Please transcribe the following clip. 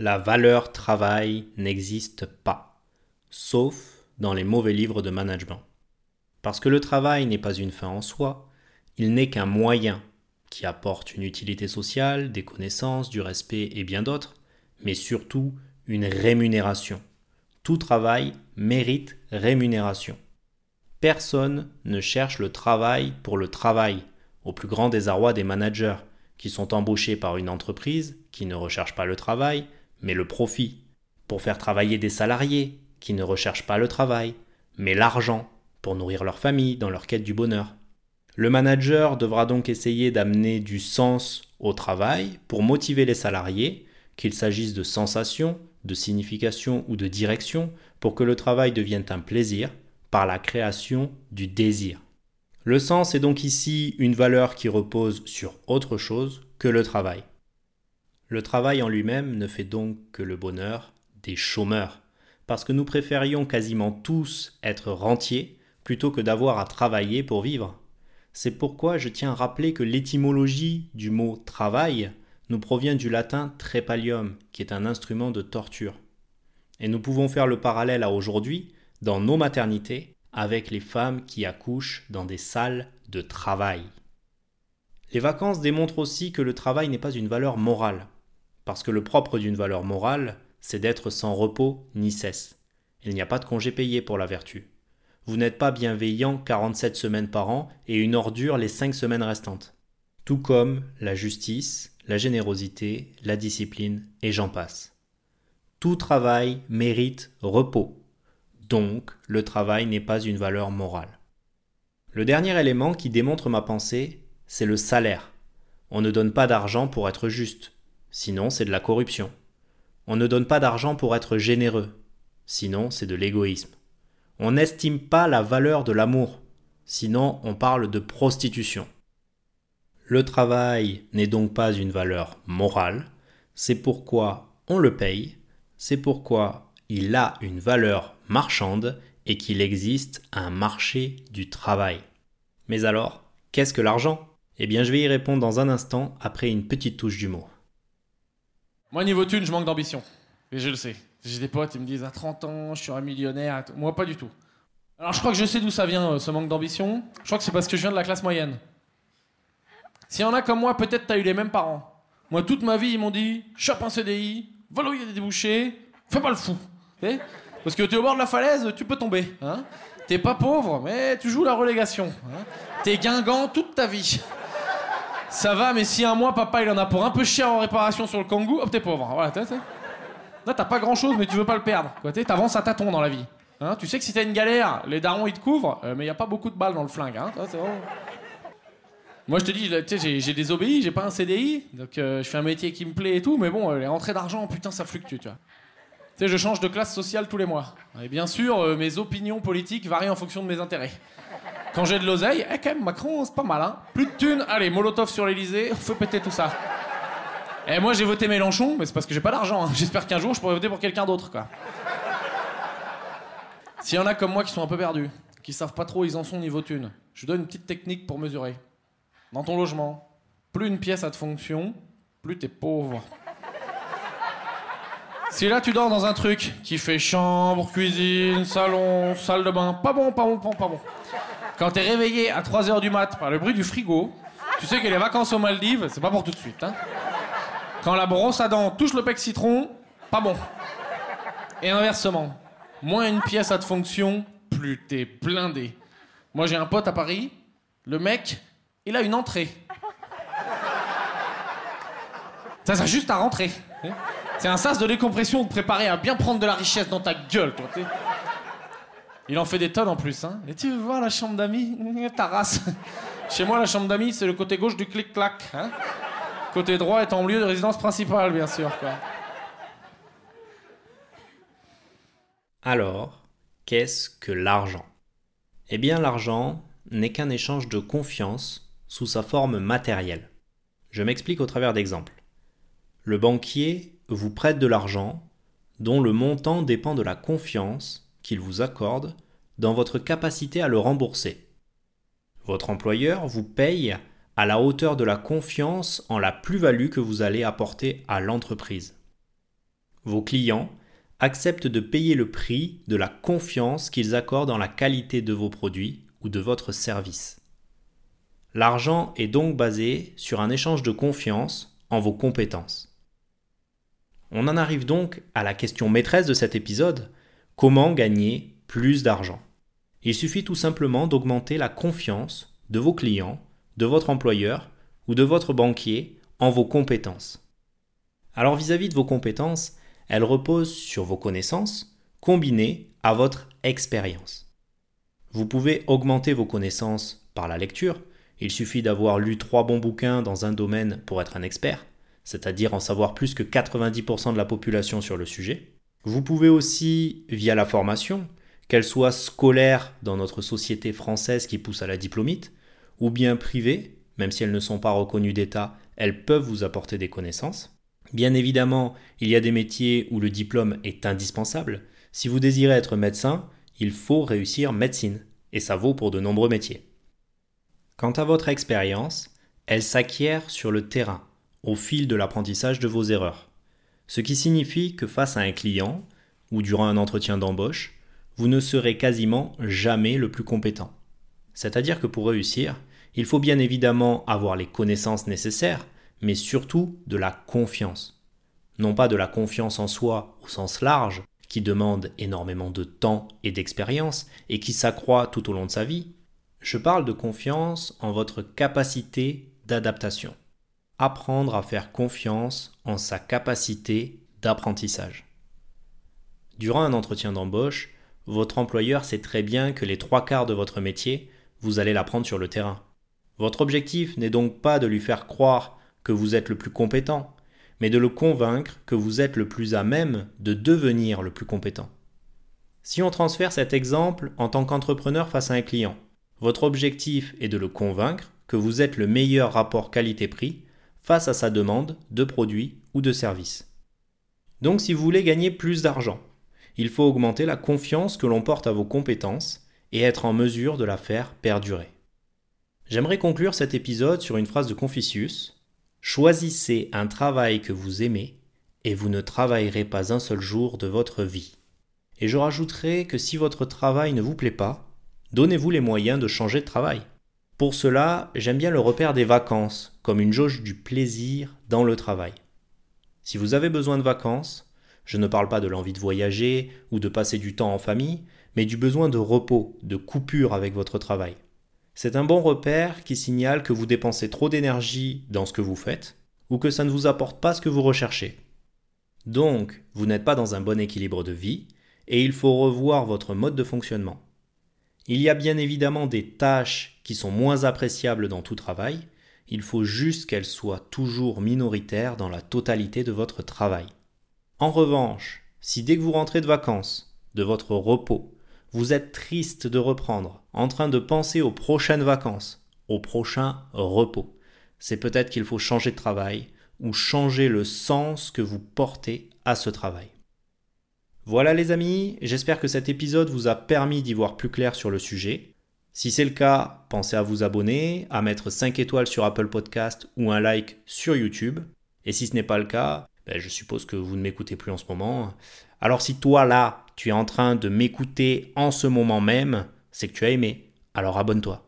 La valeur travail n'existe pas, sauf dans les mauvais livres de management. Parce que le travail n'est pas une fin en soi, il n'est qu'un moyen qui apporte une utilité sociale, des connaissances, du respect et bien d'autres, mais surtout une rémunération. Tout travail mérite rémunération. Personne ne cherche le travail pour le travail, au plus grand désarroi des managers, qui sont embauchés par une entreprise qui ne recherche pas le travail, mais le profit, pour faire travailler des salariés qui ne recherchent pas le travail, mais l'argent, pour nourrir leur famille dans leur quête du bonheur. Le manager devra donc essayer d'amener du sens au travail pour motiver les salariés, qu'il s'agisse de sensation, de signification ou de direction, pour que le travail devienne un plaisir par la création du désir. Le sens est donc ici une valeur qui repose sur autre chose que le travail. Le travail en lui-même ne fait donc que le bonheur des chômeurs, parce que nous préférions quasiment tous être rentiers plutôt que d'avoir à travailler pour vivre. C'est pourquoi je tiens à rappeler que l'étymologie du mot travail nous provient du latin trepalium, qui est un instrument de torture. Et nous pouvons faire le parallèle à aujourd'hui, dans nos maternités, avec les femmes qui accouchent dans des salles de travail. Les vacances démontrent aussi que le travail n'est pas une valeur morale, parce que le propre d'une valeur morale, c'est d'être sans repos ni cesse. Il n'y a pas de congé payé pour la vertu. Vous n'êtes pas bienveillant 47 semaines par an et une ordure les 5 semaines restantes. Tout comme la justice, la générosité, la discipline et j'en passe. Tout travail mérite repos. Donc, le travail n'est pas une valeur morale. Le dernier élément qui démontre ma pensée, c'est le salaire. On ne donne pas d'argent pour être juste, sinon c'est de la corruption. On ne donne pas d'argent pour être généreux, sinon c'est de l'égoïsme. On n'estime pas la valeur de l'amour, sinon on parle de prostitution. Le travail n'est donc pas une valeur morale, c'est pourquoi on le paye, c'est pourquoi il a une valeur marchande et qu'il existe un marché du travail. Mais alors, qu'est-ce que l'argent? Eh bien, je vais y répondre dans un instant après une petite touche d'humour. Moi, niveau thune, je manque d'ambition. Et je le sais. J'ai des potes, ils me disent à 30 ans, je suis un millionnaire. Moi, pas du tout. Alors, je crois que je sais d'où ça vient, euh, ce manque d'ambition. Je crois que c'est parce que je viens de la classe moyenne. S'il y en a comme moi, peut-être t'as eu les mêmes parents. Moi, toute ma vie, ils m'ont dit chope un CDI, va là où il y a des débouchés, fais pas le fou. Parce que t'es au bord de la falaise, tu peux tomber. Hein t'es pas pauvre, mais tu joues la relégation. Hein t'es guingant toute ta vie. Ça va, mais si un mois, papa, il en a pour un peu cher en réparation sur le kangou, hop, t'es pauvre. Voilà, t'as, Là, t'as pas grand chose, mais tu veux pas le perdre. T'avances à tâtons dans la vie. Hein tu sais que si t'as une galère, les darons ils te couvrent, euh, mais y a pas beaucoup de balles dans le flingue. Hein Moi, je te dis, j'ai, des obéis, j'ai pas un CDI, donc euh, je fais un métier qui me plaît et tout, mais bon, euh, les rentrées d'argent, putain, ça fluctue, tu vois. Je change de classe sociale tous les mois. Et bien sûr, mes opinions politiques varient en fonction de mes intérêts. Quand j'ai de l'oseille, eh, quand même, Macron, c'est pas mal, hein. Plus de thunes, allez, Molotov sur l'Elysée, on fait péter tout ça. Et eh, moi, j'ai voté Mélenchon, mais c'est parce que j'ai pas d'argent. Hein. J'espère qu'un jour, je pourrai voter pour quelqu'un d'autre, quoi. S'il y en a comme moi qui sont un peu perdus, qui savent pas trop où ils en sont niveau thunes, je donne une petite technique pour mesurer. Dans ton logement, plus une pièce a de fonction, plus t'es pauvre. Si là tu dors dans un truc qui fait chambre, cuisine, salon, salle de bain, pas bon, pas bon, pas bon, pas bon. Quand t'es réveillé à 3h du mat par le bruit du frigo, tu sais que les vacances aux Maldives, c'est pas pour tout de suite. Hein. Quand la brosse à dents touche le pec citron, pas bon. Et inversement, moins une pièce a de fonction, plus t'es blindé. Moi j'ai un pote à Paris, le mec, il a une entrée. Ça sert juste à rentrer. C'est un sas de décompression de préparer à bien prendre de la richesse dans ta gueule, toi. Il en fait des tonnes en plus. Hein. Et tu veux voir la chambre d'amis? Ta race. Chez moi, la chambre d'amis, c'est le côté gauche du clic-clac. Hein. côté droit est en lieu de résidence principale, bien sûr. Alors, qu'est-ce que l'argent? Eh bien, l'argent n'est qu'un échange de confiance sous sa forme matérielle. Je m'explique au travers d'exemples. Le banquier vous prête de l'argent dont le montant dépend de la confiance qu'il vous accorde dans votre capacité à le rembourser. Votre employeur vous paye à la hauteur de la confiance en la plus-value que vous allez apporter à l'entreprise. Vos clients acceptent de payer le prix de la confiance qu'ils accordent dans la qualité de vos produits ou de votre service. L'argent est donc basé sur un échange de confiance en vos compétences. On en arrive donc à la question maîtresse de cet épisode, comment gagner plus d'argent? Il suffit tout simplement d'augmenter la confiance de vos clients, de votre employeur ou de votre banquier en vos compétences. Alors vis-à-vis de vos compétences, elles reposent sur vos connaissances combinées à votre expérience. Vous pouvez augmenter vos connaissances par la lecture. Il suffit d'avoir lu trois bons bouquins dans un domaine pour être un expert, c'est-à-dire en savoir plus que 90% de la population sur le sujet. Vous pouvez aussi, via la formation, qu'elle soit scolaire dans notre société française qui pousse à la diplomite, ou bien privée, même si elles ne sont pas reconnues d'État, elles peuvent vous apporter des connaissances. Bien évidemment, il y a des métiers où le diplôme est indispensable. Si vous désirez être médecin, il faut réussir médecine, et ça vaut pour de nombreux métiers. Quant à votre expérience, elle s'acquiert sur le terrain, au fil de l'apprentissage de vos erreurs. Ce qui signifie que face à un client, ou durant un entretien d'embauche, vous ne serez quasiment jamais le plus compétent. C'est-à-dire que pour réussir, il faut bien évidemment avoir les connaissances nécessaires, mais surtout de la confiance. Non pas de la confiance en soi au sens large, qui demande énormément de temps et d'expérience et qui s'accroît tout au long de sa vie. Je parle de confiance en votre capacité d'adaptation. Apprendre à faire confiance en sa capacité d'apprentissage. Durant un entretien d'embauche, votre employeur sait très bien que les trois quarts de votre métier, vous allez l'apprendre sur le terrain. Votre objectif n'est donc pas de lui faire croire que vous êtes le plus compétent, mais de le convaincre que vous êtes le plus à même de devenir le plus compétent. Si on transfère cet exemple en tant qu'entrepreneur face à un client, votre objectif est de le convaincre que vous êtes le meilleur rapport qualité-prix face à sa demande de produits ou de services. Donc si vous voulez gagner plus d'argent, il faut augmenter la confiance que l'on porte à vos compétences et être en mesure de la faire perdurer. J'aimerais conclure cet épisode sur une phrase de Confucius Choisissez un travail que vous aimez et vous ne travaillerez pas un seul jour de votre vie. Et je rajouterai que si votre travail ne vous plaît pas, donnez-vous les moyens de changer de travail. Pour cela, j'aime bien le repère des vacances, comme une jauge du plaisir dans le travail. Si vous avez besoin de vacances, je ne parle pas de l'envie de voyager ou de passer du temps en famille, mais du besoin de repos, de coupure avec votre travail. C'est un bon repère qui signale que vous dépensez trop d'énergie dans ce que vous faites ou que ça ne vous apporte pas ce que vous recherchez. Donc, vous n'êtes pas dans un bon équilibre de vie et il faut revoir votre mode de fonctionnement. Il y a bien évidemment des tâches qui sont moins appréciables dans tout travail, il faut juste qu'elles soient toujours minoritaires dans la totalité de votre travail. En revanche, si dès que vous rentrez de vacances, de votre repos, vous êtes triste de reprendre, en train de penser aux prochaines vacances, au prochain repos. C'est peut-être qu'il faut changer de travail ou changer le sens que vous portez à ce travail. Voilà les amis, j'espère que cet épisode vous a permis d'y voir plus clair sur le sujet. Si c'est le cas, pensez à vous abonner, à mettre 5 étoiles sur Apple Podcast ou un like sur YouTube. Et si ce n'est pas le cas, ben, je suppose que vous ne m'écoutez plus en ce moment. Alors si toi là, tu es en train de m'écouter en ce moment même, c'est que tu as aimé. Alors abonne-toi.